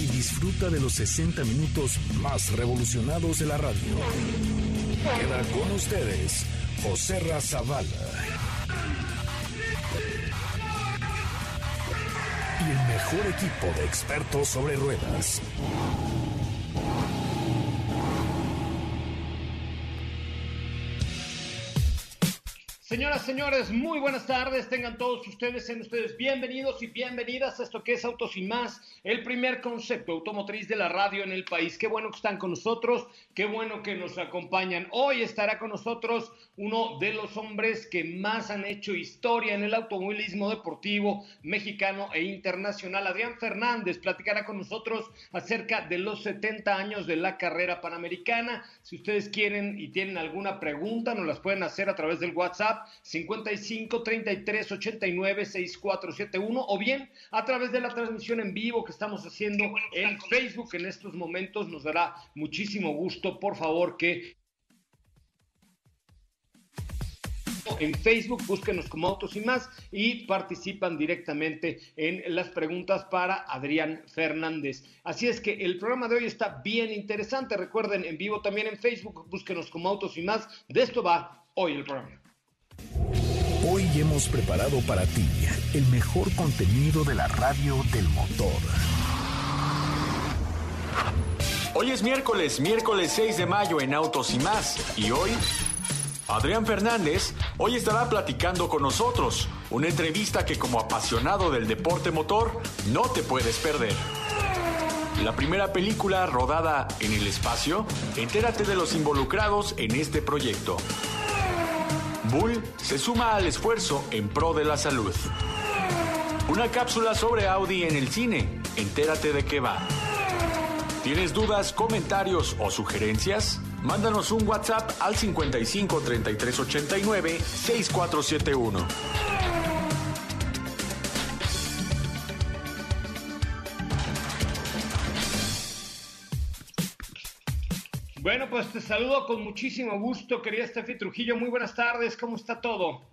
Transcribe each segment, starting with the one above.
disfruta de los 60 minutos más revolucionados de la radio. Queda con ustedes José Razabala. Y el mejor equipo de expertos sobre ruedas. Señoras, señores, muy buenas tardes. Tengan todos ustedes, sean ustedes bienvenidos y bienvenidas a esto que es Autos y Más, el primer concepto automotriz de la radio en el país. Qué bueno que están con nosotros, qué bueno que nos acompañan. Hoy estará con nosotros uno de los hombres que más han hecho historia en el automovilismo deportivo mexicano e internacional. Adrián Fernández platicará con nosotros acerca de los 70 años de la carrera panamericana. Si ustedes quieren y tienen alguna pregunta, nos las pueden hacer a través del WhatsApp 55 33 89 6471 o bien a través de la transmisión en vivo que estamos haciendo en Facebook en estos momentos. Nos dará muchísimo gusto, por favor, que en Facebook, búsquenos como Autos y más y participan directamente en las preguntas para Adrián Fernández. Así es que el programa de hoy está bien interesante. Recuerden, en vivo también en Facebook, búsquenos como Autos y más. De esto va hoy el programa. Hoy hemos preparado para ti el mejor contenido de la radio del motor. Hoy es miércoles, miércoles 6 de mayo en Autos y más. Y hoy, Adrián Fernández hoy estará platicando con nosotros. Una entrevista que como apasionado del deporte motor no te puedes perder. La primera película rodada en el espacio, entérate de los involucrados en este proyecto. Bull se suma al esfuerzo en pro de la salud. Una cápsula sobre Audi en el cine. Entérate de qué va. ¿Tienes dudas, comentarios o sugerencias? Mándanos un WhatsApp al 55 33 89 6471. Bueno, pues te saludo con muchísimo gusto, querida Steffi Trujillo. Muy buenas tardes, ¿cómo está todo?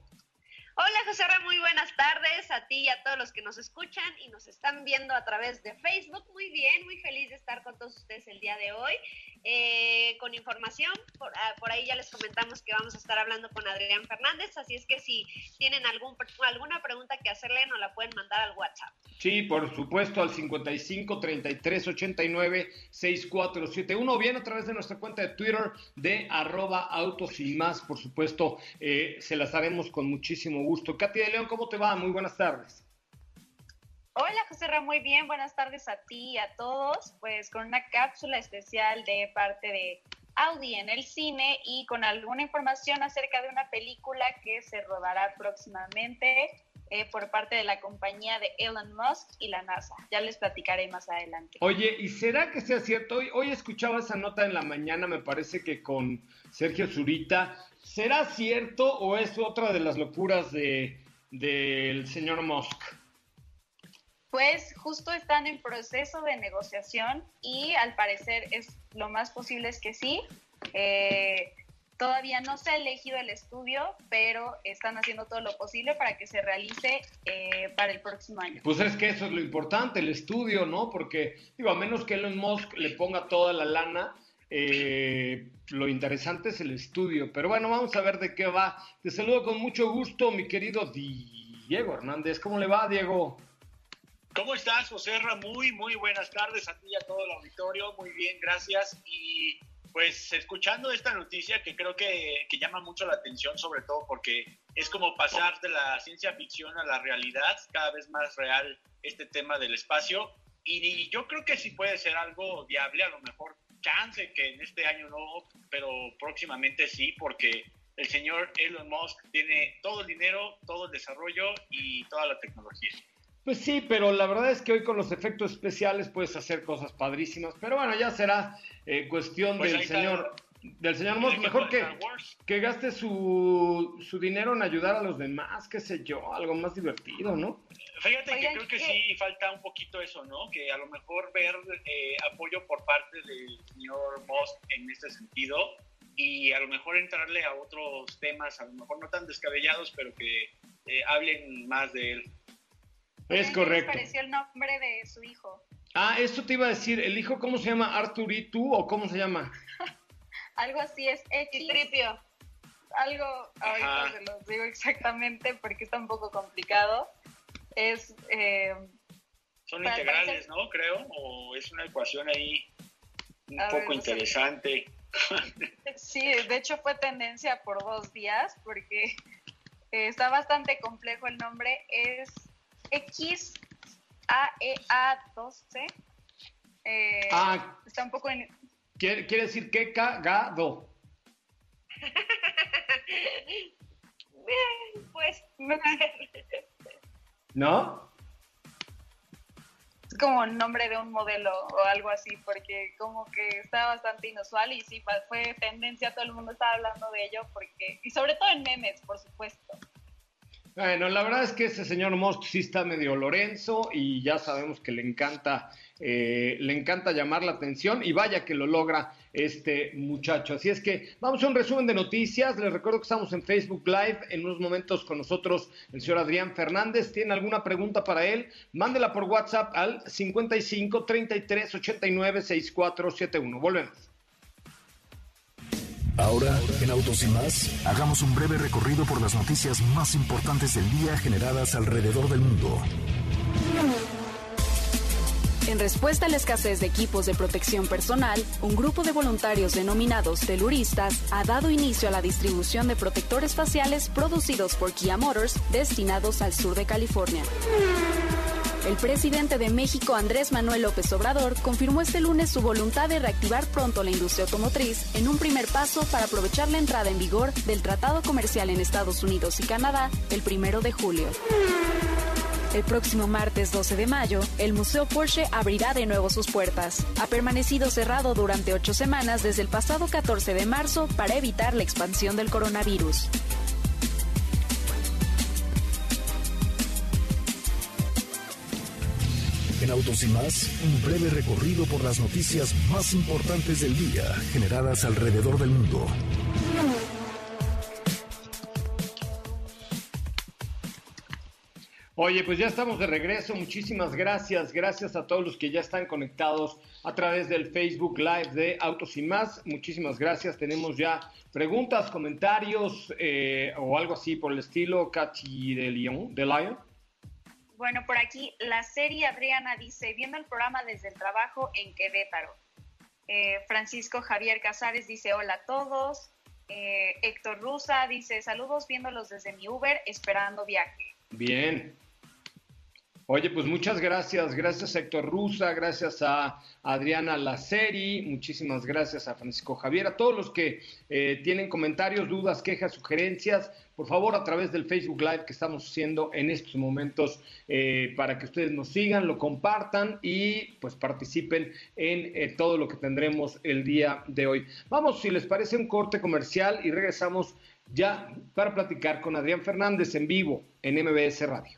Hola José Ra, muy buenas tardes a ti y a todos los que nos escuchan y nos están viendo a través de Facebook. Muy bien, muy feliz de estar con todos ustedes el día de hoy. Eh, con información, por, ah, por, ahí ya les comentamos que vamos a estar hablando con Adrián Fernández, así es que si tienen algún, alguna pregunta que hacerle, nos la pueden mandar al WhatsApp. Sí, por supuesto, al 55 33 89 6471, o bien a través de nuestra cuenta de Twitter de arroba autos y más, por supuesto, eh, se las haremos con muchísimo gusto. Katy de León, ¿cómo te va? Muy buenas tardes. Hola José Ra, muy bien, buenas tardes a ti y a todos, pues con una cápsula especial de parte de Audi en el cine y con alguna información acerca de una película que se rodará próximamente eh, por parte de la compañía de Elon Musk y la NASA. Ya les platicaré más adelante. Oye, ¿y será que sea cierto? Hoy, hoy escuchaba esa nota en la mañana, me parece que con Sergio Zurita. ¿Será cierto o es otra de las locuras de, del señor Musk? Pues justo están en proceso de negociación y al parecer es lo más posible es que sí. Eh, todavía no se ha elegido el estudio, pero están haciendo todo lo posible para que se realice eh, para el próximo año. Pues es que eso es lo importante, el estudio, ¿no? Porque, digo, a menos que Elon Musk le ponga toda la lana, eh, lo interesante es el estudio. Pero bueno, vamos a ver de qué va. Te saludo con mucho gusto, mi querido Diego Hernández. ¿Cómo le va, Diego? ¿Cómo estás, José? Muy, muy buenas tardes a ti y a todo el auditorio. Muy bien, gracias. Y pues escuchando esta noticia que creo que, que, llama mucho la atención, sobre todo porque es como pasar de la ciencia ficción a la realidad, cada vez más real este tema del espacio. Y, y yo creo que sí puede ser algo viable, a lo mejor chance que en este año no, pero próximamente sí, porque el señor Elon Musk tiene todo el dinero, todo el desarrollo y toda la tecnología. Pues sí, pero la verdad es que hoy con los efectos especiales puedes hacer cosas padrísimas. Pero bueno, ya será eh, cuestión Pues del señor, del señor Moss. Mejor que, que gaste su, su dinero en ayudar a los demás, qué sé yo, algo más divertido, ¿no? Fíjate Oigan, que creo que ¿qué? sí falta un poquito eso, ¿no? Que a lo mejor ver eh, apoyo por parte del señor Musk en este sentido y a lo mejor entrarle a otros temas, a lo mejor no tan descabellados, pero que eh, hablen más de él. Es ¿Qué correcto. les pareció el nombre de su hijo? Ah, esto te iba a decir, ¿el hijo cómo se llama? ¿Arturitu o cómo se llama? Algo así es X. Citripio. Algo, ahorita Ajá. se los digo exactamente porque está un poco complicado. Es, eh, Son integrales, parecer- ¿no? Creo, o es una ecuación ahí un A poco interesante. sí, de hecho fue tendencia por dos días porque eh, está bastante complejo el nombre. Es X A E A 12. Eh, Ah, Está un poco en, quiere, quiere decir que cagado. Pues, ¿No? es como el nombre de un modelo o algo así, porque como que está bastante inusual y sí, fue tendencia, todo el mundo estaba hablando de ello, porque y sobre todo en memes, por supuesto. Bueno, la verdad es que ese señor Musk sí está medio Lorenzo y ya sabemos que le encanta, eh, le encanta llamar la atención y vaya que lo logra este muchacho. Así es que vamos a un resumen de noticias. Les recuerdo que estamos en Facebook Live en unos momentos con nosotros el señor Adrián Fernández. ¿Tiene alguna pregunta para él? Mándela por WhatsApp al 55 33 89 6471. Volvemos. Ahora, en Autos y más, hagamos un breve recorrido por las noticias más importantes del día generadas alrededor del mundo. En respuesta a la escasez de equipos de protección personal, un grupo de voluntarios denominados teluristas ha dado inicio a la distribución de protectores faciales producidos por Kia Motors destinados al sur de California. El presidente de México, Andrés Manuel López Obrador, confirmó este lunes su voluntad de reactivar pronto la industria automotriz en un primer paso para aprovechar la entrada en vigor del Tratado Comercial en Estados Unidos y Canadá el primero de julio. El próximo martes 12 de mayo, el Museo Porsche abrirá de nuevo sus puertas. Ha permanecido cerrado durante ocho semanas desde el pasado 14 de marzo para evitar la expansión del coronavirus. Autos y más, un breve recorrido por las noticias más importantes del día generadas alrededor del mundo. Oye, pues ya estamos de regreso. Muchísimas gracias. Gracias a todos los que ya están conectados a través del Facebook Live de Autos y más. Muchísimas gracias. Tenemos ya preguntas, comentarios eh, o algo así por el estilo. Katy de León, de Lion. Bueno, por aquí la serie Adriana dice, viendo el programa desde el trabajo en Querétaro. Eh, Francisco Javier Casares dice, hola a todos. Eh, Héctor Rusa dice, saludos viéndolos desde mi Uber, esperando viaje. Bien. Oye, pues muchas gracias. Gracias a Héctor Rusa, gracias a Adriana Laceri, muchísimas gracias a Francisco Javier, a todos los que eh, tienen comentarios, dudas, quejas, sugerencias, por favor a través del Facebook Live que estamos haciendo en estos momentos eh, para que ustedes nos sigan, lo compartan y pues participen en eh, todo lo que tendremos el día de hoy. Vamos, si les parece, un corte comercial y regresamos ya para platicar con Adrián Fernández en vivo en MBS Radio.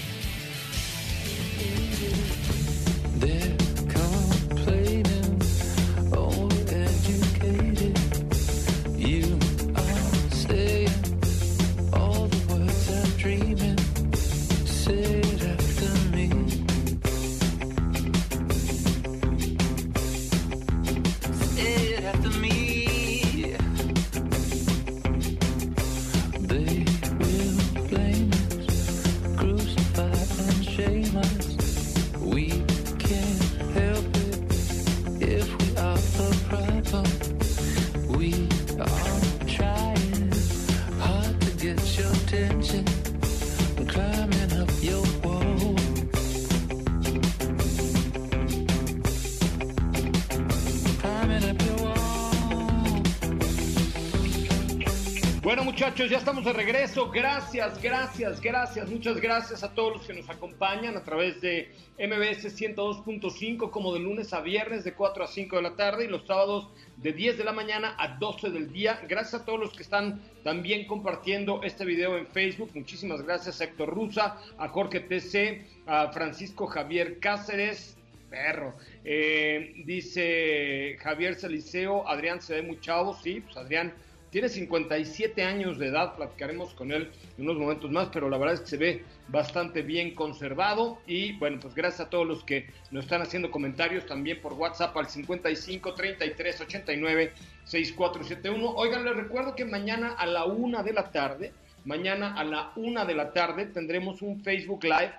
Ya estamos de regreso. Gracias, gracias, gracias. Muchas gracias a todos los que nos acompañan a través de MBS 102.5 como de lunes a viernes de 4 a 5 de la tarde y los sábados de 10 de la mañana a 12 del día. Gracias a todos los que están también compartiendo este video en Facebook. Muchísimas gracias a Héctor Rusa, a Jorge TC, a Francisco Javier Cáceres, perro. Eh, dice Javier Celiceo, Adrián se ve muy chavo, sí, pues Adrián tiene 57 años de edad, platicaremos con él en unos momentos más, pero la verdad es que se ve bastante bien conservado. Y bueno, pues gracias a todos los que nos están haciendo comentarios también por WhatsApp al 55 33 89 6471. Oigan, les recuerdo que mañana a la una de la tarde, mañana a la una de la tarde tendremos un Facebook Live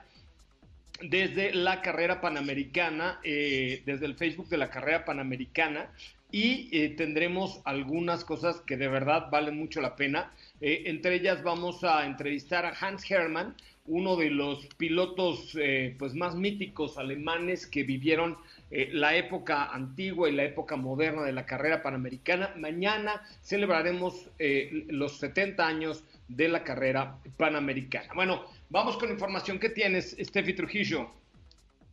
desde la carrera panamericana, eh, desde el Facebook de la carrera panamericana, y eh, tendremos algunas cosas que de verdad valen mucho la pena. Eh, entre ellas vamos a entrevistar a Hans Hermann, uno de los pilotos eh, pues más míticos alemanes que vivieron la época antigua y la época moderna de la carrera panamericana. Mañana celebraremos los 70 años de la carrera panamericana. Bueno, vamos con información que tienes, Steffi Trujillo.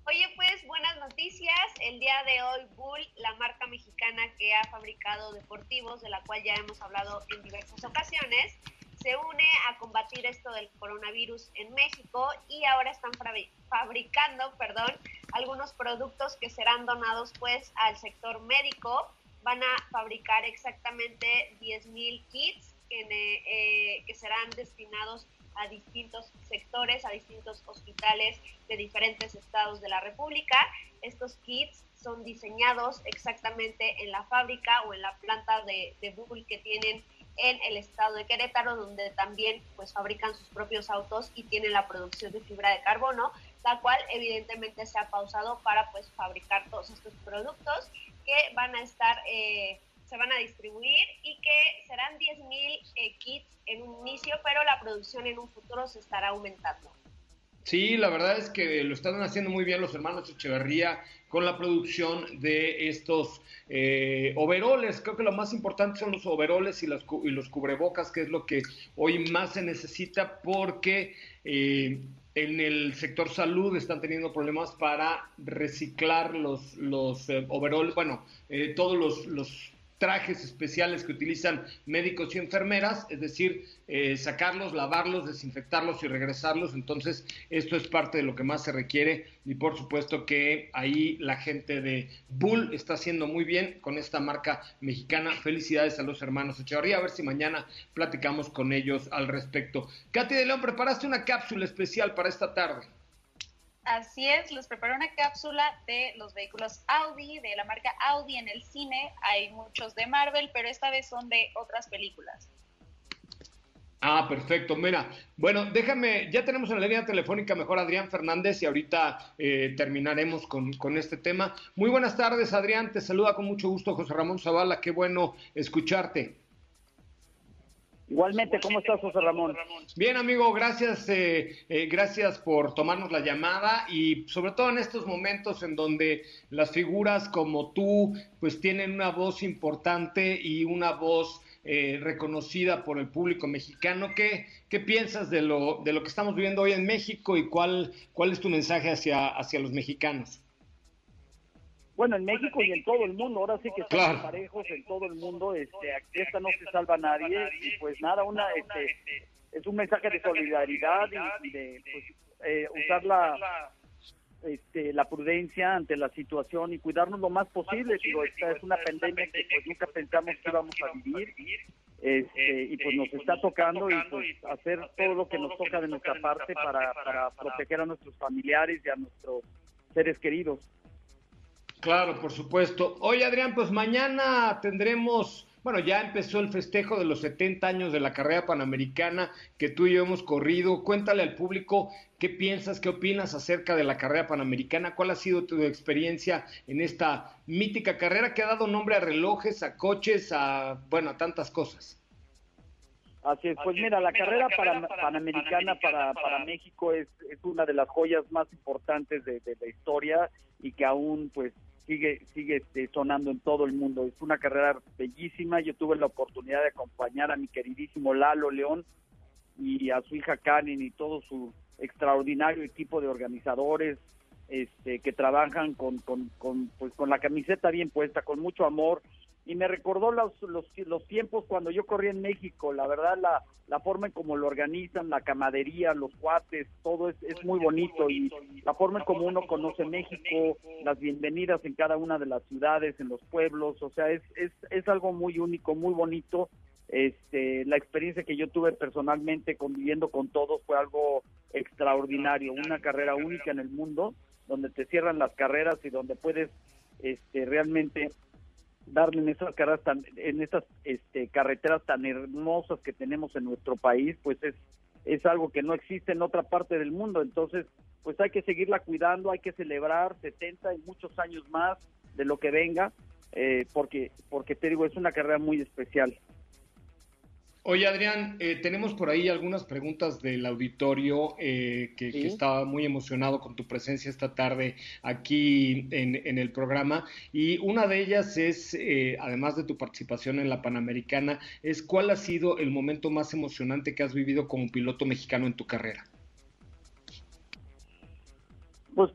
Oye, pues buenas noticias. El día de hoy Bull, la marca mexicana que ha fabricado deportivos, de la cual ya hemos hablado en diversas ocasiones, se une a combatir esto del coronavirus en México y ahora están fabri- fabricando, perdón, algunos productos que serán donados pues al sector médico. Van a fabricar exactamente 10.000 kits que, eh, que serán destinados a distintos sectores, a distintos hospitales de diferentes estados de la República. Estos kits son diseñados exactamente en la fábrica o en la planta de, de Google que tienen en el estado de Querétaro, donde también pues fabrican sus propios autos y tienen la producción de fibra de carbono, la cual evidentemente se ha pausado para pues fabricar todos estos productos que van a estar, eh, se van a distribuir y que serán 10.000 eh, kits en un inicio, pero la producción en un futuro se estará aumentando. Sí, la verdad es que lo están haciendo muy bien los hermanos Echeverría con la producción de estos eh, overoles. Creo que lo más importante son los overoles y, las y los cubrebocas, que es lo que hoy más se necesita porque eh, en el sector salud están teniendo problemas para reciclar los, los eh, overoles, bueno, eh, todos los trajes especiales que utilizan médicos y enfermeras, es decir, eh, sacarlos, lavarlos, desinfectarlos y regresarlos. Entonces, esto es parte de lo que más se requiere y por supuesto que ahí la gente de Bull está haciendo muy bien con esta marca mexicana. Felicidades a los hermanos Echevarría, a ver si mañana platicamos con ellos al respecto. Katy de León, preparaste una cápsula especial para esta tarde. Así es, les preparé una cápsula de los vehículos Audi, de la marca Audi en el cine. Hay muchos de Marvel, pero esta vez son de otras películas. Ah, perfecto. Mira, bueno, déjame, ya tenemos en la línea telefónica mejor Adrián Fernández y ahorita eh, terminaremos con, con este tema. Muy buenas tardes, Adrián. Te saluda con mucho gusto José Ramón Zavala. Qué bueno escucharte. Igualmente, ¿cómo estás, José Ramón? Bien, amigo, gracias, eh, eh, gracias por tomarnos la llamada y sobre todo en estos momentos en donde las figuras como tú, pues tienen una voz importante y una voz eh, reconocida por el público mexicano. ¿Qué, qué piensas de lo, de lo que estamos viviendo hoy en México y cuál, cuál es tu mensaje hacia, hacia los mexicanos? Bueno, en México y en todo el mundo, ahora sí que estamos Claro. parejos en todo el mundo, este, esta no se salva nadie, y pues nada, una, este, es un mensaje de solidaridad y, y de pues, eh, usar la, este, la prudencia ante la situación y cuidarnos lo más posible, digo, esta es una pandemia que pues nunca pensamos que íbamos a vivir, este, y pues nos está tocando y pues hacer todo lo que nos toca de nuestra parte para, para proteger a nuestros familiares y a nuestros seres queridos. Claro, por supuesto. Oye, Adrián, pues mañana tendremos, bueno, ya empezó el festejo de los 70 años de la carrera panamericana que tú y yo hemos corrido. Cuéntale al público qué piensas, qué opinas acerca de la carrera panamericana, cuál ha sido tu experiencia en esta mítica carrera que ha dado nombre a relojes, a coches, a, bueno, a tantas cosas. Así es, pues mira, la carrera para, panamericana para, para México es, es una de las joyas más importantes de, de la historia y que aún pues sigue sigue este, sonando en todo el mundo. Es una carrera bellísima. Yo tuve la oportunidad de acompañar a mi queridísimo Lalo León y a su hija Karen y todo su extraordinario equipo de organizadores este, que trabajan con, con, con, pues, con la camiseta bien puesta, con mucho amor. Y me recordó los, los, los tiempos cuando yo corrí en México. La verdad, la, la forma en cómo lo organizan, la camadería, los cuates, todo es, es muy bonito. Y la forma en cómo uno conoce México, las bienvenidas en cada una de las ciudades, en los pueblos. O sea, es, es, es algo muy único, muy bonito. Este, la experiencia que yo tuve personalmente conviviendo con todos fue algo extraordinario, una carrera única en el mundo, donde te cierran las carreras y donde puedes este, realmente darle en esas carreras tan, en estas este, carreteras tan hermosas que tenemos en nuestro país, pues es es algo que no existe en otra parte del mundo, entonces pues hay que seguirla cuidando, hay que celebrar 70 y muchos años más de lo que venga, eh, porque porque te digo es una carrera muy especial. Oye, Adrián, eh, tenemos por ahí algunas preguntas del auditorio eh, que, Sí. que estaba muy emocionado con tu presencia esta tarde aquí en, en el programa. Y una de ellas es, eh, además de tu participación en la Panamericana, es cuál ha sido el momento más emocionante que has vivido como piloto mexicano en tu carrera. Pues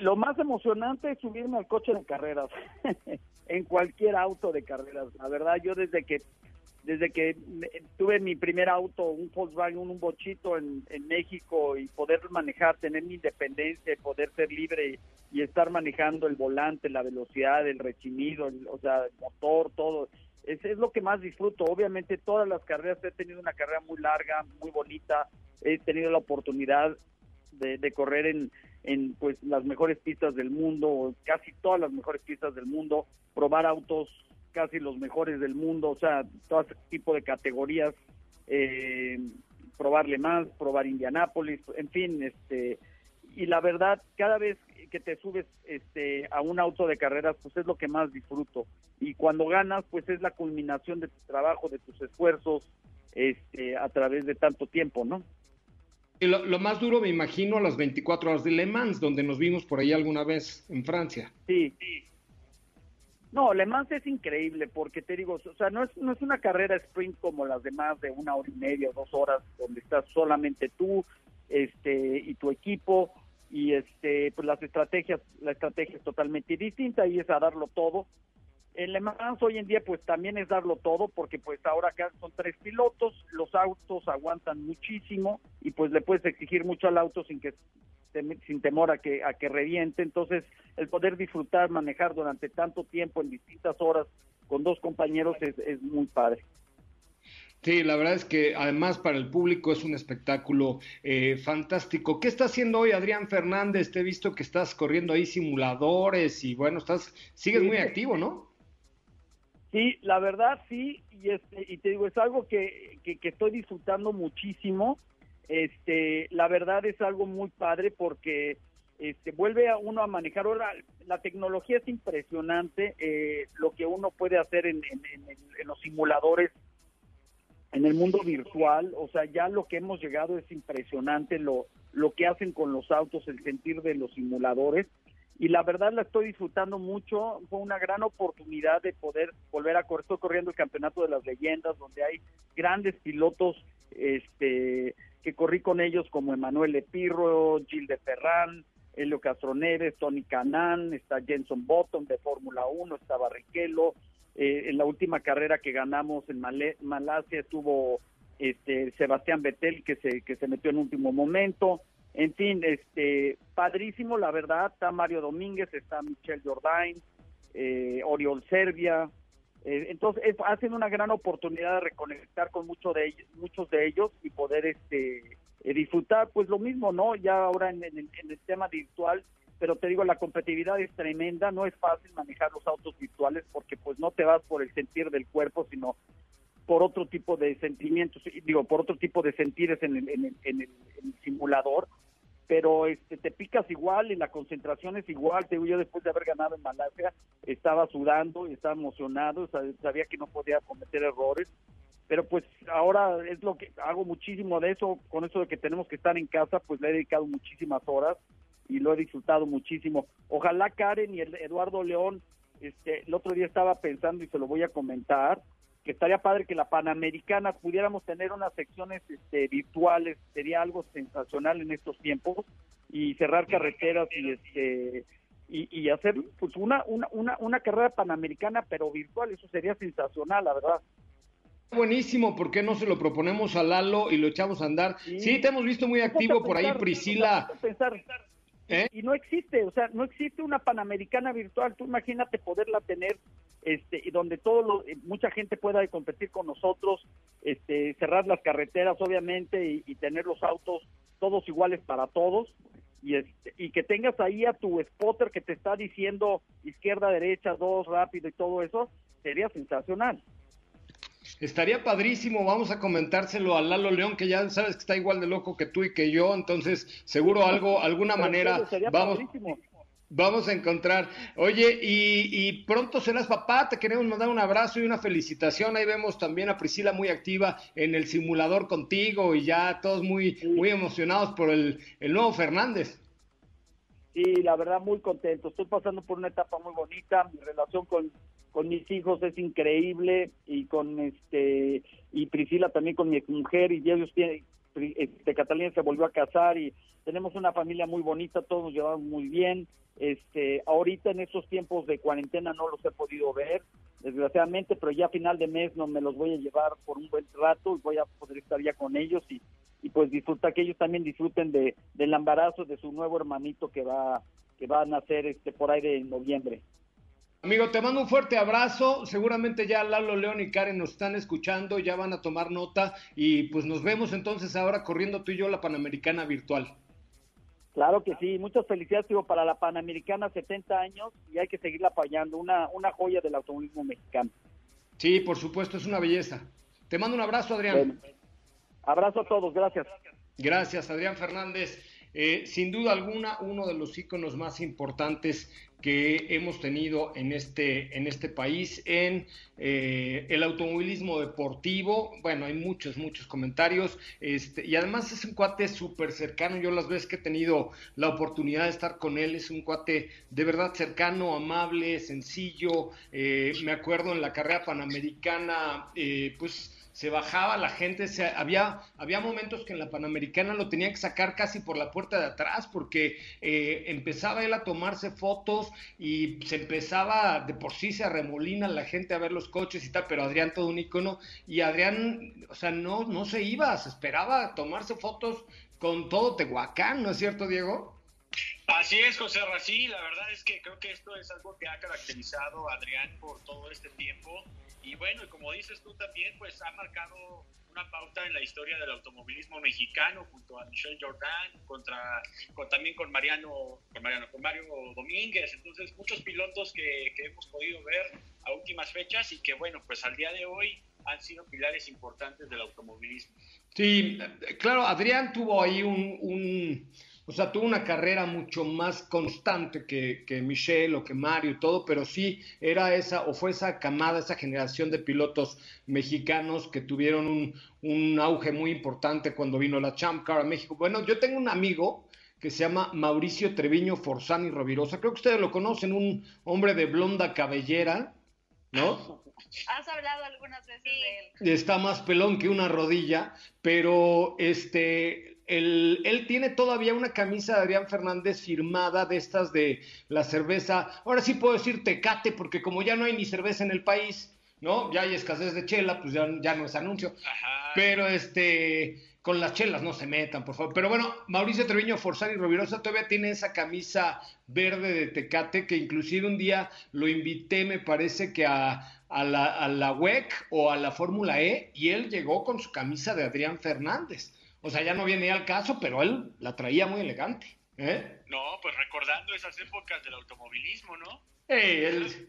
lo más emocionante es subirme al coche de carreras, en cualquier auto de carreras. La verdad, yo desde que desde que tuve mi primer auto, un Volkswagen, un bochito en, en México y poder manejar, tener mi independencia, poder ser libre y, estar manejando el volante, la velocidad, el rechinido, el- o sea, el motor, todo. Es, es lo que más disfruto. Obviamente todas las carreras, he tenido una carrera muy larga, muy bonita, he tenido la oportunidad de, de correr en, en pues las mejores pistas del mundo, casi todas las mejores pistas del mundo, probar autos casi los mejores del mundo, o sea, todo ese tipo de categorías, eh, probarle más, probar Indianápolis, en fin, este, y la verdad, cada vez que te subes este, a un auto de carreras, pues es lo que más disfruto. Y cuando ganas, pues es la culminación de tu trabajo, de tus esfuerzos, este, a través de tanto tiempo, ¿no? Y lo, lo más duro, me imagino, las 24 horas de Le Mans, donde nos vimos por ahí alguna vez en Francia. Sí. No, Le Mans es increíble porque te digo, o sea, no es, no es una carrera sprint como las demás de una hora y media o dos horas donde estás solamente tú este, y tu equipo y este, pues las estrategias, la estrategia es totalmente distinta y es a darlo todo. En Le Mans hoy en día pues también es darlo todo porque pues ahora acá son tres pilotos, los autos aguantan muchísimo y pues le puedes exigir mucho al auto sin que sin temor a que a que reviente, entonces el poder disfrutar, manejar durante tanto tiempo en distintas horas con dos compañeros es, es muy padre. Sí, la verdad es que además para el público es un espectáculo eh, fantástico. ¿Qué está haciendo hoy Adrián Fernández? Te he visto que estás corriendo ahí simuladores y bueno, estás, sigues Sí. muy activo, ¿no? Sí, la verdad sí, y este y te digo es algo que, que, estoy disfrutando muchísimo. Este, la verdad es algo muy padre porque este vuelve a uno a manejar ahora la tecnología es impresionante eh, lo que uno puede hacer en- en los simuladores en el mundo virtual, o sea, ya lo que hemos llegado es impresionante lo, lo que hacen con los autos, el sentir de los simuladores. Y la verdad la estoy disfrutando mucho. Fue una gran oportunidad de poder volver a correr. Estoy corriendo el campeonato de las leyendas, donde hay grandes pilotos este, que corrí con ellos, como Emanuel Epirro, Gil de Ferran, Helio Castroneves, Tony Canan, está Jenson Button de Fórmula 1, está Barrichello. Eh, en la última carrera que ganamos en Malasia estuvo este, Sebastián Vettel que se, que se metió en último momento. En fin, este, padrísimo, la verdad. Está Mario Domínguez, está Michelle Jordain, eh, Oriol Serbia. Eh, entonces, es- hacen una gran oportunidad de reconectar con muchos de ellos, muchos de ellos y poder este, eh, disfrutar, pues lo mismo, ¿no? Ya ahora en, el- tema virtual, pero te digo, la competitividad es tremenda, no es fácil manejar los autos virtuales porque pues no te vas por el sentir del cuerpo, sino por otro tipo de sentimientos, digo, por otro tipo de sentires en el, en el- en el simulador, pero este te picas igual y la concentración es igual, te digo, yo después de haber ganado en Malasia estaba sudando y estaba emocionado, sab- sabía que no podía cometer errores, pero pues ahora es lo que hago muchísimo de eso, con eso de que tenemos que estar en casa, pues le he dedicado muchísimas horas y lo he disfrutado muchísimo. Ojalá Karen y el Eduardo León, este, el otro día estaba pensando y se lo voy a comentar, que estaría padre que la Panamericana pudiéramos tener unas secciones este, virtuales, sería algo sensacional en estos tiempos, y cerrar carreteras y este y, y hacer pues una, una, una, una carrera panamericana pero virtual, eso sería sensacional, la verdad. Buenísimo, ¿por qué no se lo proponemos a Lalo y lo echamos a andar? Sí, te hemos visto muy activo por ahí, Priscila. pensar. ¿Eh? Y no existe, o sea, no existe una Panamericana virtual. Tú imagínate poderla tener, este, y donde todo lo- eh, mucha gente pueda competir con nosotros, este, cerrar las carreteras, obviamente, y, y tener los autos todos iguales para todos, y este, y que tengas ahí a tu spotter que te está diciendo izquierda, derecha, dos, rápido y todo eso, sería sensacional. Estaría padrísimo, vamos a comentárselo a Lalo León, que ya sabes que está igual de loco que tú y que yo, entonces seguro algo, alguna Pero manera sería vamos, padrísimo. Vamos a encontrar. Oye, y, y pronto serás papá, te queremos mandar un abrazo y una felicitación. Ahí vemos también a Priscila muy activa en el simulador contigo y ya todos muy, muy emocionados por el, el nuevo Fernández. Sí, la verdad muy contento. Estoy pasando por una etapa muy bonita. Mi relación con, con mis hijos es increíble y con este y Priscila también con mi mujer y ellos tienen este Catalina se volvió a casar y tenemos una familia muy bonita, todos llevamos muy bien. Este, ahorita en estos tiempos de cuarentena no los he podido ver, desgraciadamente, pero ya a final de mes no me los voy a llevar por un buen rato y voy a poder estar ya con ellos y, y pues disfruta que ellos también disfruten de del embarazo de su nuevo hermanito que va que va a nacer este por ahí de noviembre. Amigo, te mando un fuerte abrazo. Seguramente ya Lalo León y Karen nos están escuchando, ya van a tomar nota y pues nos vemos entonces ahora corriendo tú y yo la Panamericana virtual. Claro que sí, muchas felicidades digo, para la Panamericana 70 años y hay que seguirla apoyando, una una joya del automovilismo mexicano. Sí, por supuesto, es una belleza. Te mando un abrazo, Adrián. Bueno, abrazo a todos, gracias. Gracias, Adrián Fernández. Eh, sin duda alguna, uno de los íconos más importantes que hemos tenido en este, en este país en eh, el automovilismo deportivo. Bueno, hay muchos, muchos comentarios. Este, y además es un cuate súper cercano. Yo las veces que he tenido la oportunidad de estar con él, es un cuate de verdad cercano, amable, sencillo. Eh, me acuerdo en la carrera panamericana, eh, pues se bajaba la gente, se, había, había momentos que en la Panamericana lo tenía que sacar casi por la puerta de atrás porque eh, empezaba él a tomarse fotos y se empezaba, de por sí se arremolina la gente a ver los coches y tal, pero Adrián todo un icono y Adrián, o sea, no, no se iba, se esperaba tomarse fotos con todo Tehuacán, ¿no es cierto, Diego? Así es, José Rací, la verdad es que creo que esto es algo que ha caracterizado a Adrián por todo este tiempo y bueno, y como dices tú también, pues ha marcado una pauta en la historia del automovilismo mexicano junto a Michelle Jordan, contra, con, también con Mariano, con Mariano, con Mario Domínguez, entonces muchos pilotos que, que hemos podido ver a últimas fechas y que bueno, pues al día de hoy han sido pilares importantes del automovilismo. Sí, claro, Adrián tuvo ahí un, un- o sea, tuvo una carrera mucho más constante que, que Michelle o que Mario y todo, pero sí era esa, o fue esa camada, esa generación de pilotos mexicanos que tuvieron un, un auge muy importante cuando vino la Champ Car a México. Bueno, yo tengo un amigo que se llama Mauricio Treviño Forzani Rovirosa, creo que ustedes lo conocen, un hombre de blonda cabellera, ¿no? Has hablado algunas veces de él. está más pelón que una rodilla, pero este, él, él tiene todavía una camisa de Adrián Fernández firmada de estas de la cerveza, ahora sí puedo decir tecate, porque como ya no hay ni cerveza en el país, ¿no? Ya hay escasez de chela, pues ya, ya no es anuncio, Ajá. pero este, con las chelas no se metan, por favor. Pero bueno, Mauricio Treviño Forzani Rovirosa todavía tiene esa camisa verde de Tecate que inclusive un día lo invité, me parece que a, a la, a la WEC o a la Fórmula E y él llegó con su camisa de Adrián Fernández. O sea, ya no viene al caso, pero él la traía muy elegante. ¿eh? No, pues recordando esas épocas del automovilismo, ¿no? Ey, él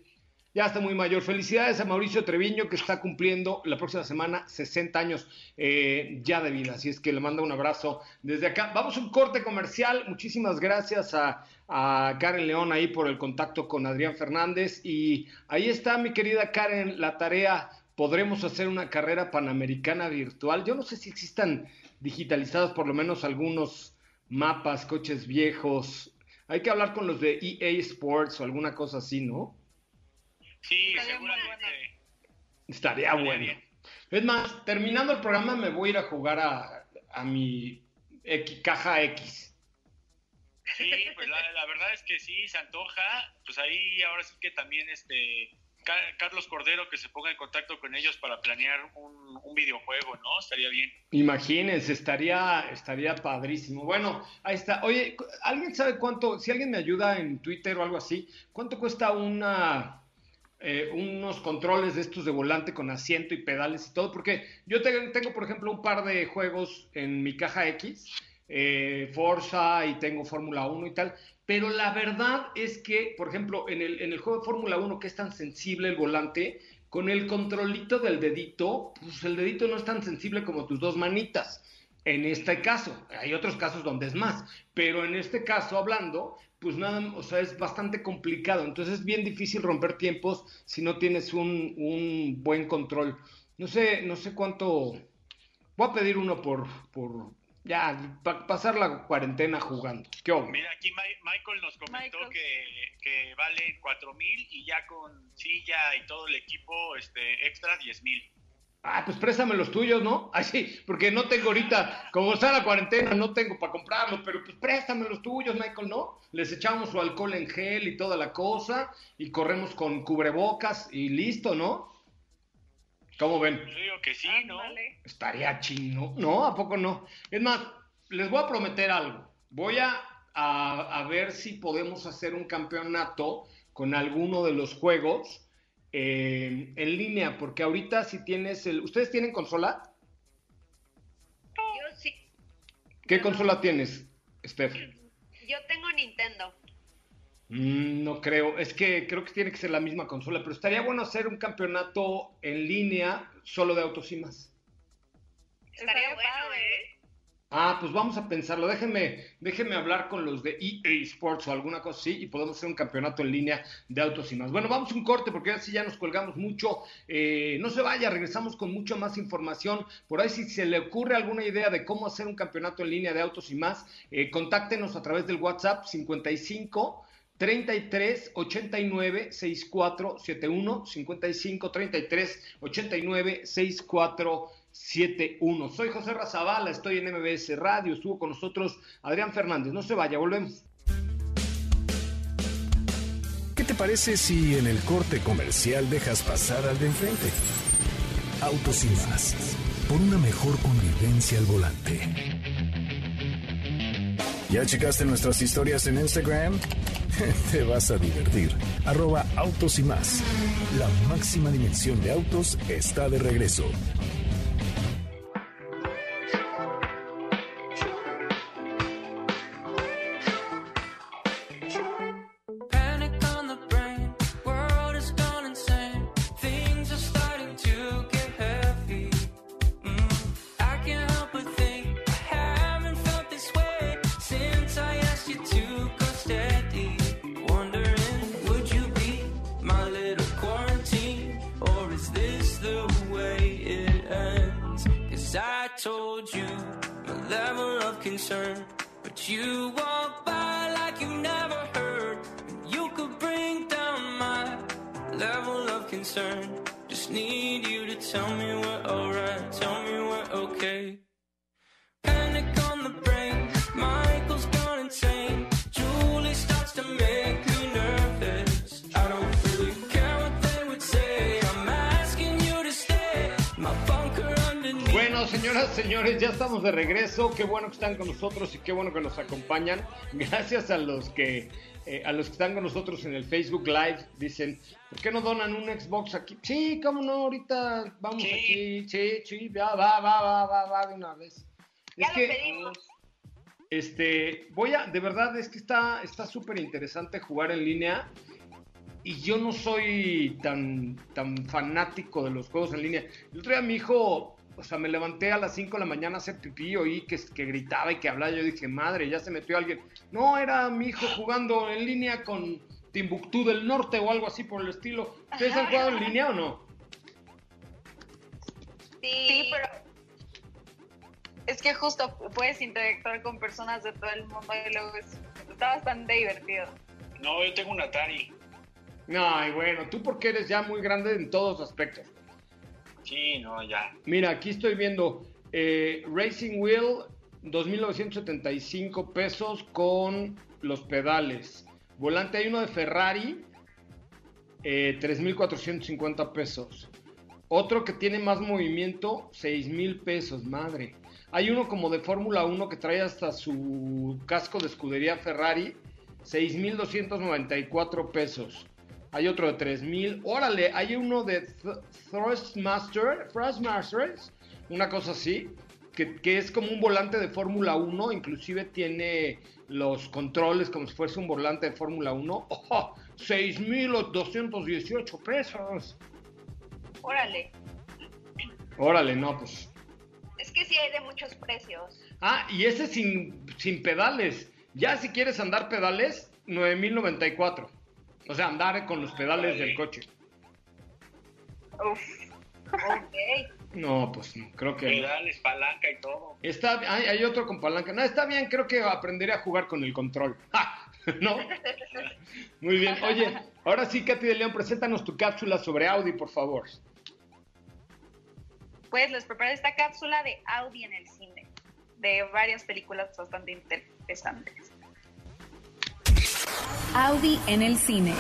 ya está muy mayor. Felicidades a Mauricio Treviño que está cumpliendo la próxima semana 60 años eh, ya de vida. Así es que le mando un abrazo desde acá. Vamos a un corte comercial. Muchísimas gracias a, a Karen León ahí por el contacto con Adrián Fernández. Y ahí está mi querida Karen, la tarea. Podremos hacer una carrera panamericana virtual. Yo no sé si existan digitalizados por lo menos algunos mapas, coches viejos, Hay que hablar con los de EA Sports o alguna cosa así, ¿no? Sí, seguramente. Estaría bueno. Es más, terminando el programa me voy a ir a jugar a, a mi X- caja X. Sí, pues la, la verdad es que sí, se antoja. Pues ahí ahora sí que también este Carlos Cordero que se ponga en contacto con ellos para planear un, videojuego, ¿no? Estaría bien. Imagínense, estaría, estaría padrísimo. Bueno, ahí está. Oye, ¿alguien sabe cuánto, si alguien me ayuda en Twitter o algo así, cuánto cuesta una, eh, unos controles de estos de volante con asiento y pedales y todo? Porque yo te- tengo, por ejemplo, un par de juegos en mi caja X, eh, Forza y tengo Fórmula 1 y tal, pero la verdad es que, por ejemplo, en el, en el juego de Fórmula 1 que es tan sensible el volante, con el controlito del dedito, pues el dedito no es tan sensible como tus dos manitas. En este caso, hay otros casos donde es más, pero en este caso hablando, pues nada, o sea, es bastante complicado. Entonces es bien difícil romper tiempos si no tienes un, un buen control. No sé, no sé cuánto. Voy a pedir uno por, por ya, para pasar la cuarentena jugando. ¿Qué onda? Mira, aquí Mi- Michael nos comentó Michael. que, que vale cuatro mil y ya con silla y todo el equipo este extra 10 mil. Ah, pues préstame los tuyos, ¿no? Ay, sí, porque no tengo ahorita, como está la cuarentena, no tengo para comprarlos, pero pues préstame los tuyos, Michael, ¿no? Les echamos su alcohol en gel y toda la cosa, y corremos con cubrebocas y listo, ¿no? ¿Cómo ven? Yo digo que sí, ¿no? Estaría chino. No, ¿a poco no? Es más, les voy a prometer algo. Voy a, a- a ver si podemos hacer un campeonato con alguno de los juegos eh, en línea, porque ahorita si tienes el... ¿Ustedes tienen consola? Yo sí, ¿Qué consola tienes, Steph? yo tengo Nintendo. Mm, no creo, es que creo que tiene que ser la misma consola, pero estaría bueno hacer un campeonato en línea solo de autos y más. Estaría Estaría bueno. ¿eh? Ah, pues vamos a pensarlo. Déjenme, déjenme hablar con los de EA Sports o alguna cosa así y podemos hacer un campeonato en línea de autos y más. Bueno, vamos a un corte porque así ya nos colgamos mucho. Eh, no se vaya, regresamos con mucha más información. Por ahí si se le ocurre alguna idea de cómo hacer un campeonato en línea de autos y más, eh, contáctenos a través del WhatsApp 55 33 89 64 71 55 33 89 64 71. Soy José Razabala, estoy en MBS Radio, estuvo con nosotros Adrián Fernández. No se vaya, volvemos. ¿Qué te parece si en el corte comercial dejas pasar al de enfrente? Autos y más. Por una mejor convivencia al volante. ¿Ya checaste nuestras historias en Instagram? Te vas a divertir. Arroba autos y más. La máxima dimensión de autos está de regreso. Level of concern. Just need you to tell me we're alright, tell me we're okay. Señoras, señores, ya estamos de regreso. Qué bueno que están con nosotros y qué bueno que nos acompañan. Gracias a los que eh, a los que están con nosotros en el Facebook Live. Dicen, ¿por qué no donan un Xbox aquí? Sí, cómo no, ahorita vamos Sí. aquí. Sí, sí, ya va, va, va, va, va de una vez. Ya Es lo que, pedimos. este, voy a, de verdad es que está está súper interesante jugar en línea y yo no soy tan, tan fanático de los juegos en línea. El otro día mi hijo, o sea, me levanté a las 5 de la mañana a hacer pipí, oí que, que gritaba y que hablaba, yo dije, madre, ya se metió alguien. No, era mi hijo jugando en línea con Timbuktu del Norte o algo así por el estilo. ¿Ustedes han jugado en línea o no? Sí, Sí, pero es que justo puedes interactuar con personas de todo el mundo y luego es Está bastante divertido. No, yo tengo un Atari. Ay, bueno, tú porque eres ya muy grande en todos aspectos. Sí, no, ya. Mira, aquí estoy viendo eh, Racing Wheel 2.975 pesos con los pedales. Volante hay uno de Ferrari, eh, 3.450 pesos. Otro que tiene más movimiento, 6.000 pesos, madre. Hay uno como de Fórmula 1 que trae hasta su casco de escudería Ferrari, 6.294 pesos. Hay otro de 3000. Órale, hay uno de Th- Thrustmaster, Thrustmasters, una cosa así, que, que es como un volante de Fórmula 1, inclusive tiene los controles como si fuese un volante de Fórmula 1. ¡Oh! 6218 pesos. Órale. Órale, no, pues. Es que sí hay de muchos precios. Ah, y ese sin, sin pedales. Ya si quieres andar pedales, 9094. O sea, andar con los pedales del coche. Uf. Ok. No, pues no, creo que. Pedales, palanca y todo. Está, hay, hay otro con palanca. No, está bien, creo que aprenderé a jugar con el control. ¡Ja! ¿No? Muy bien. Oye, ahora sí, Katy de León, preséntanos tu cápsula sobre Audi, por favor. Pues les preparé esta cápsula de Audi en el cine, de varias películas bastante interesantes. Audi en el cine.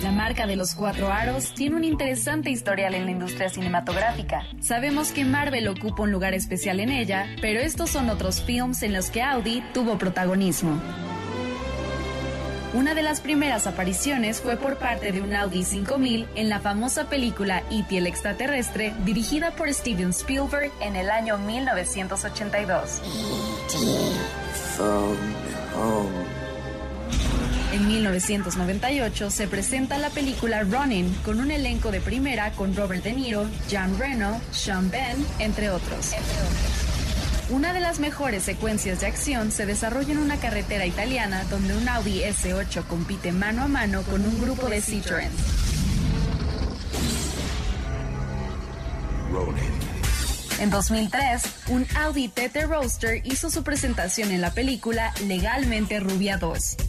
La marca de los cuatro aros tiene un interesante historial en la industria cinematográfica. Sabemos que Marvel ocupa un lugar especial en ella, pero estos son otros films en los que Audi tuvo protagonismo. Una de las primeras apariciones fue por parte de un Audi 5000 en la famosa película E.T. el extraterrestre, dirigida por Steven Spielberg en el año 1982. En 1998 se presenta la película Running con un elenco de primera con Robert De Niro, Jean Reno, Sean Penn, entre otros. Una de las mejores secuencias de acción se desarrolla en una carretera italiana donde un Audi S8 compite mano a mano con un grupo de Citroën. En 2003, un Audi TT Roadster hizo su presentación en la película Legalmente Rubia 2.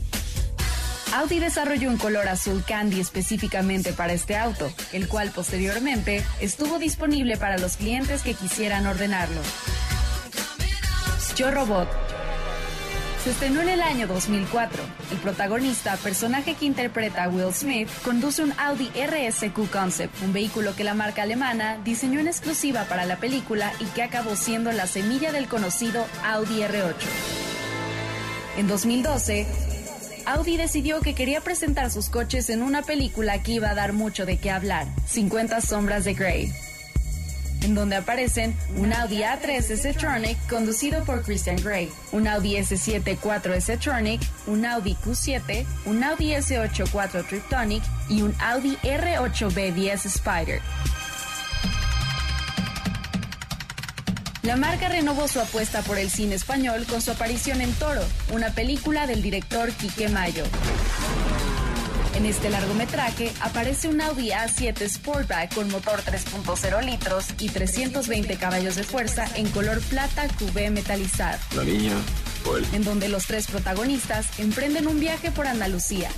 Audi desarrolló un color azul candy específicamente para este auto, el cual posteriormente estuvo disponible para los clientes que quisieran ordenarlo. Yo Robot. Se estrenó en el año 2004. El protagonista, personaje que interpreta a Will Smith, conduce un Audi RSQ Concept, un vehículo que la marca alemana diseñó en exclusiva para la película y que acabó siendo la semilla del conocido Audi R8. En 2012, Audi decidió que quería presentar sus coches en una película que iba a dar mucho de qué hablar, 50 sombras de Grey, en donde aparecen un Audi A3 S-Tronic conducido por Christian Grey, un Audi S7 4 S-Tronic, un Audi Q7, un Audi S8 4 Triptonic y un Audi R8 B10 Spider. La marca renovó su apuesta por el cine español con su aparición en Toro, una película del director Quique Mayo. En este largometraje aparece un Audi A7 Sportback con motor 3.0 litros y 320 caballos de fuerza en color plata QV metalizado, La niña o él. en donde los tres protagonistas emprenden un viaje por Andalucía.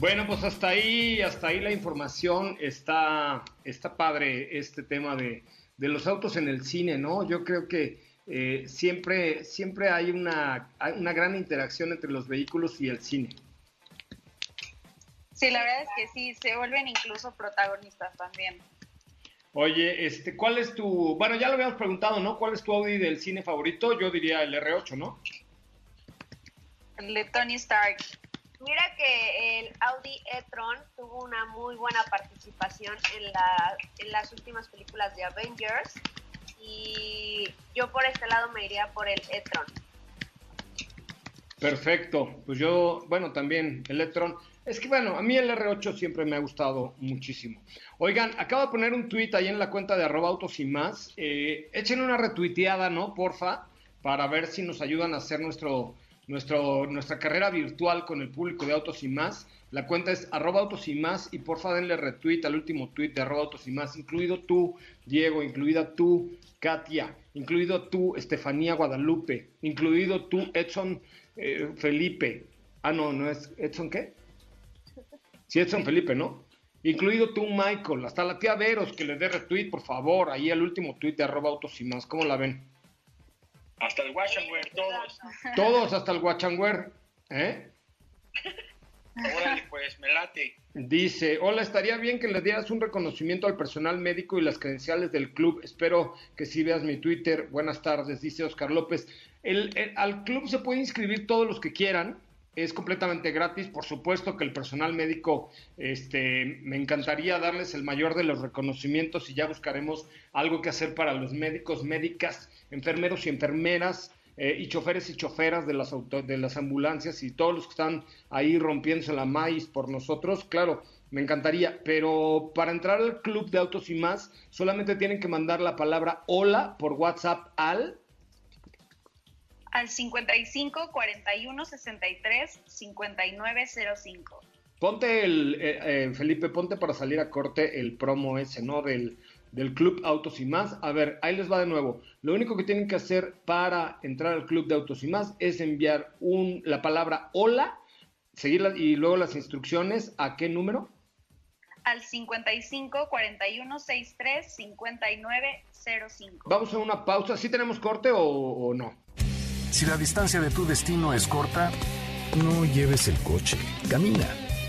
Bueno, pues hasta ahí, hasta ahí la información. Está, está padre este tema de, de los autos en el cine, ¿no? Yo creo que eh, siempre, siempre hay una, hay una gran interacción entre los vehículos y el cine. Sí, la verdad es que sí, se vuelven incluso protagonistas también. Oye, este, ¿cuál es tu, bueno, ya lo habíamos preguntado, ¿no? ¿Cuál es tu Audi del cine favorito? Yo diría el R8, ¿no? El de Tony Stark. Mira que el Audi e-tron tuvo una muy buena participación en, la- en las últimas películas de Avengers y yo por este lado me iría por el e-tron. Perfecto. Pues yo, bueno, también Electron. Es que bueno, a mí el R8 siempre me ha gustado muchísimo. Oigan, acabo de poner un tweet ahí en la cuenta de arroba autos y más. Eh, echen una retuiteada, ¿no? Porfa, para ver si nos ayudan a hacer nuestro, nuestro, nuestra carrera virtual con el público de Autos y Más. La cuenta es arroba autos y más y porfa denle retweet al último tweet de arroba autos y más, incluido tú, Diego, incluida tú, Katia, incluido tú, Estefanía Guadalupe, incluido tú, Edson eh, Felipe. Ah, no, no es Edson qué? Sí, Edson Felipe, ¿no? Incluido tú, Michael, hasta la tía Veros, que le dé retweet, por favor, ahí al último tweet de arroba autos y más. ¿Cómo la ven? Hasta el Washamware, todos. Todos hasta el Guachangüer, ¿eh? Órale, pues, me late. Dice, hola, estaría bien que le dieras un reconocimiento al personal médico y las credenciales del club. Espero que sí veas mi Twitter. Buenas tardes, dice Oscar López. El- el- al club se puede inscribir todos los que quieran. Es completamente gratis. Por supuesto que el personal médico, este, me encantaría darles el mayor de los reconocimientos y ya buscaremos algo que hacer para los médicos, médicas, enfermeros y enfermeras eh, y choferes y choferas de las, auto- de las ambulancias y todos los que están ahí rompiéndose la maíz por nosotros, claro, me encantaría, pero para entrar al club de autos y más, solamente tienen que mandar la palabra hola por WhatsApp al Al 55 41 63 5905. Ponte el, eh, eh, Felipe, ponte para salir a corte el promo ese, ¿no? Del, del Club Autos y Más. A ver, ahí les va de nuevo. Lo único que tienen que hacer para entrar al Club de Autos y Más es enviar un, la palabra hola, seguirla y luego las instrucciones. ¿A qué número? Al 55 41 63 5905. Vamos a una pausa. ¿Sí tenemos corte o, o no? Si la distancia de tu destino es corta, no lleves el coche, camina.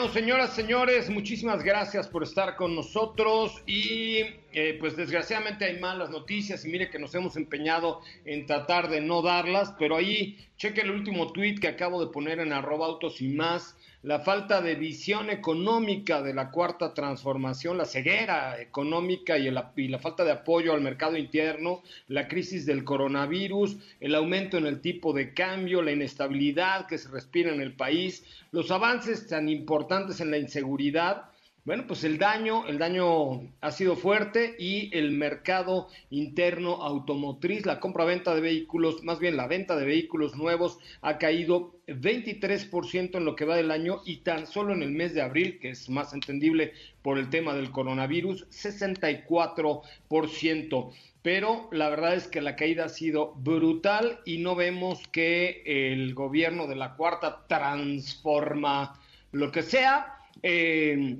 Bueno, señoras, señores, muchísimas gracias por estar con nosotros y eh, pues desgraciadamente hay malas noticias y mire que nos hemos empeñado en tratar de no darlas, pero ahí cheque el último tweet que acabo de poner en arroba autos y más, la falta de visión económica de la cuarta transformación, la ceguera económica y, el- la falta de apoyo al mercado interno, la crisis del coronavirus, el aumento en el tipo de cambio, la inestabilidad que se respira en el país, los avances tan importantes en la inseguridad. Bueno, pues el daño, el daño ha sido fuerte y el mercado interno automotriz, la compra-venta de vehículos, más bien la venta de vehículos nuevos ha caído 23% en lo que va del año y tan solo en el mes de abril, que es más entendible por el tema del coronavirus, 64%. Pero la verdad es que la caída ha sido brutal y no vemos que el gobierno de la cuarta transforma lo que sea. eh,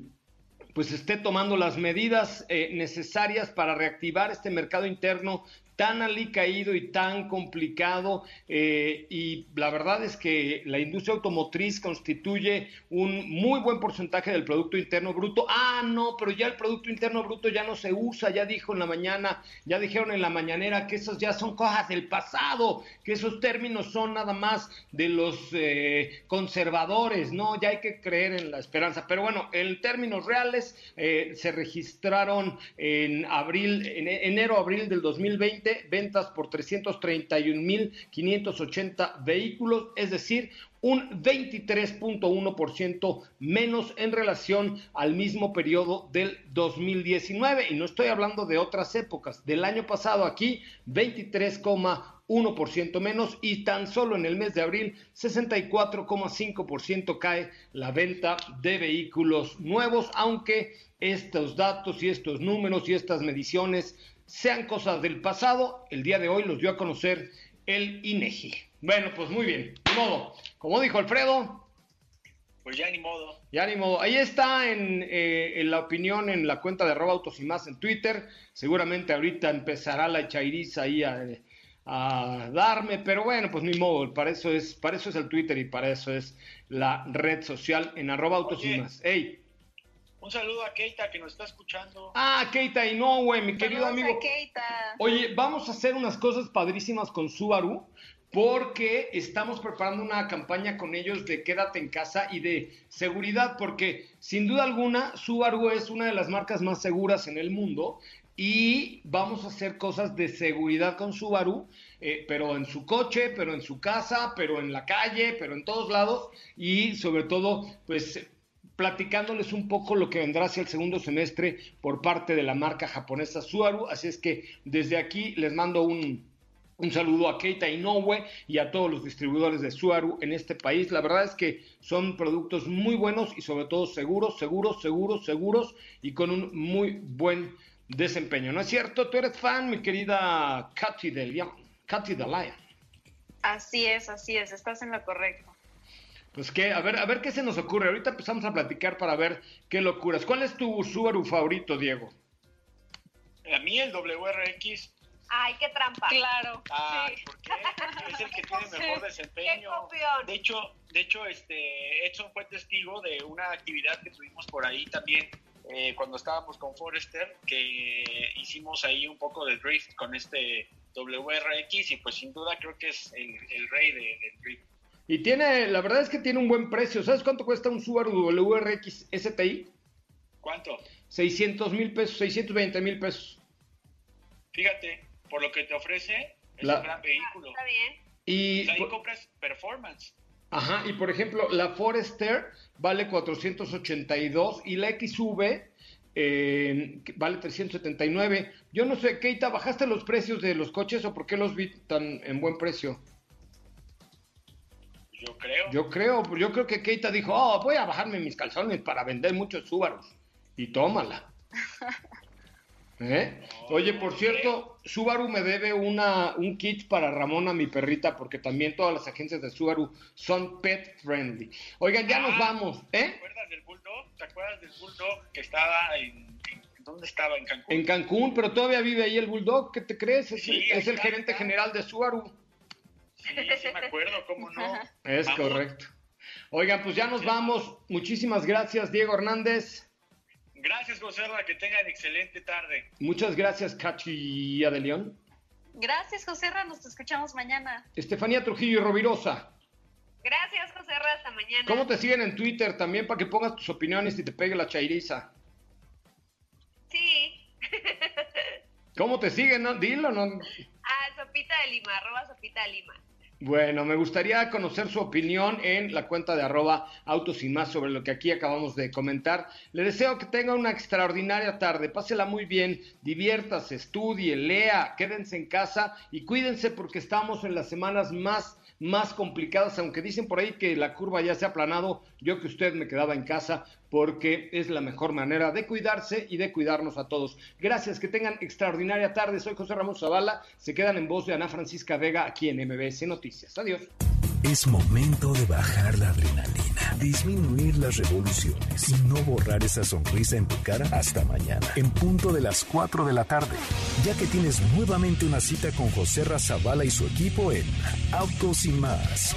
pues esté tomando las medidas eh, necesarias para reactivar este mercado interno tan alicaído y tan complicado eh, y la verdad es que la industria automotriz constituye un muy buen porcentaje del Producto Interno Bruto. Ah, no, pero ya el Producto Interno Bruto ya no se usa, ya dijo en la mañana, ya dijeron en la mañanera que esos ya son cosas del pasado, que esos términos son nada más de los eh, conservadores, no, ya hay que creer en la esperanza. Pero bueno, en términos reales eh, se registraron en abril, en enero-abril del 2020 ventas por 331.580 vehículos, es decir, un 23.1% menos en relación al mismo periodo del 2019. Y no estoy hablando de otras épocas. Del año pasado aquí, 23,1% menos y tan solo en el mes de abril, 64,5% cae la venta de vehículos nuevos, aunque estos datos y estos números y estas mediciones sean cosas del pasado, el día de hoy los dio a conocer el INEGI. Bueno, pues muy bien, de modo, como dijo Alfredo, Pues ya ni modo. ya ni modo. Ahí está en, eh, en la opinión en la cuenta de arroba autos y más en Twitter. Seguramente ahorita empezará la chairiza ahí a, a darme, pero bueno, pues ni modo, para eso es, para eso es el Twitter y para eso es la red social en arroba autos y más. Ey. Un saludo a Keita que nos está escuchando. Ah, Keita y no, güey, mi querido Saludos a amigo. Keita. Oye, vamos a hacer unas cosas padrísimas con Subaru porque estamos preparando una campaña con ellos de quédate en casa y de seguridad porque sin duda alguna Subaru es una de las marcas más seguras en el mundo y vamos a hacer cosas de seguridad con Subaru, eh, pero en su coche, pero en su casa, pero en la calle, pero en todos lados y sobre todo pues platicándoles un poco lo que vendrá hacia el segundo semestre por parte de la marca japonesa Subaru. Así es que desde aquí les mando un, un saludo a Keita Inoue y a todos los distribuidores de Subaru en este país. La verdad es que son productos muy buenos y sobre todo seguros, seguros, seguros, seguros y con un muy buen desempeño. ¿No es cierto? Tú eres fan, mi querida Katy de. Katy de. Así es, así es, estás en lo correcto. Pues que, a ver, a ver qué se nos ocurre. Ahorita empezamos a platicar para ver qué locuras. ¿Cuál es tu Subaru favorito, Diego? A mí el WRX, Ay, qué trampa. Claro. ay, sí. ¿por qué? Es el que tiene mejor Qué desempeño. copión. De hecho, de hecho, este Edson fue testigo de una actividad que tuvimos por ahí también eh, cuando estábamos con Forrester, que hicimos ahí un poco de drift con este WRX y pues sin duda creo que es el, el rey de- del drift. Y tiene, la verdad es que tiene un buen precio. ¿Sabes cuánto cuesta un Subaru WRX STI? ¿Cuánto? 600 mil pesos, 620 mil pesos. Fíjate, por lo que te ofrece, es La- un gran vehículo. Está bien. Y, O sea, ahí por- compras performance. ajá, y por ejemplo, la Forester vale 482 y la XV eh, vale 379. Yo no sé, Keita, ¿bajaste los precios de los coches o por qué los vi tan en buen precio? Yo creo. Yo creo, yo creo que Keita dijo, oh, voy a bajarme mis calzones para vender muchos Subarus. Y tómala. ¿Eh? Oye, por cierto, Subaru me debe una, un kit para Ramona, mi perrita, porque también todas las agencias de Subaru son pet friendly. Oigan, ya nos Ah. vamos, ¿Te ¿eh? acuerdas del Bulldog? ¿Te acuerdas del Bulldog que estaba en, ¿dónde estaba? En Cancún. En Cancún, pero todavía vive ahí el Bulldog, ¿qué te crees? Es, Sí, el- es gerente general de Subaru. Sí, sí me acuerdo, ¿cómo no? Es Vamos. correcto. Oigan, pues ya nos vamos. Muchísimas gracias, Diego Hernández. Gracias, José, Ra, que tengan excelente tarde. Muchas gracias, Cachi de León. Gracias, José Ra, nos escuchamos mañana. Estefanía Trujillo y Rovirosa. Gracias, José Ra, hasta mañana. ¿Cómo te siguen en Twitter también para que pongas tus opiniones y te pegue la chairiza? Sí. ¿Cómo te siguen? No? Dilo, ¿no? Ah, Sopita de Lima, arroba Sopita de Lima. Bueno, me gustaría conocer su opinión en la cuenta de arroba autos y más sobre lo que aquí acabamos de comentar. Le deseo que tenga una extraordinaria tarde, pásela muy bien, diviértase, estudie, lea, quédense en casa y cuídense porque estamos en las semanas más más complicadas, aunque dicen por ahí que la curva ya se ha aplanado, yo que usted me quedaba en casa porque es la mejor manera de cuidarse y de cuidarnos a todos. Gracias, que tengan extraordinaria tarde. Soy José Ramón Zavala. Se quedan en voz de Ana Francisca Vega aquí en MBS Noticias. Adiós. Es momento de bajar la adrenalina, disminuir las revoluciones y no borrar esa sonrisa en tu cara hasta mañana, en punto de las 4 de la tarde, ya que tienes nuevamente una cita con José Razabala y su equipo en Autos y más.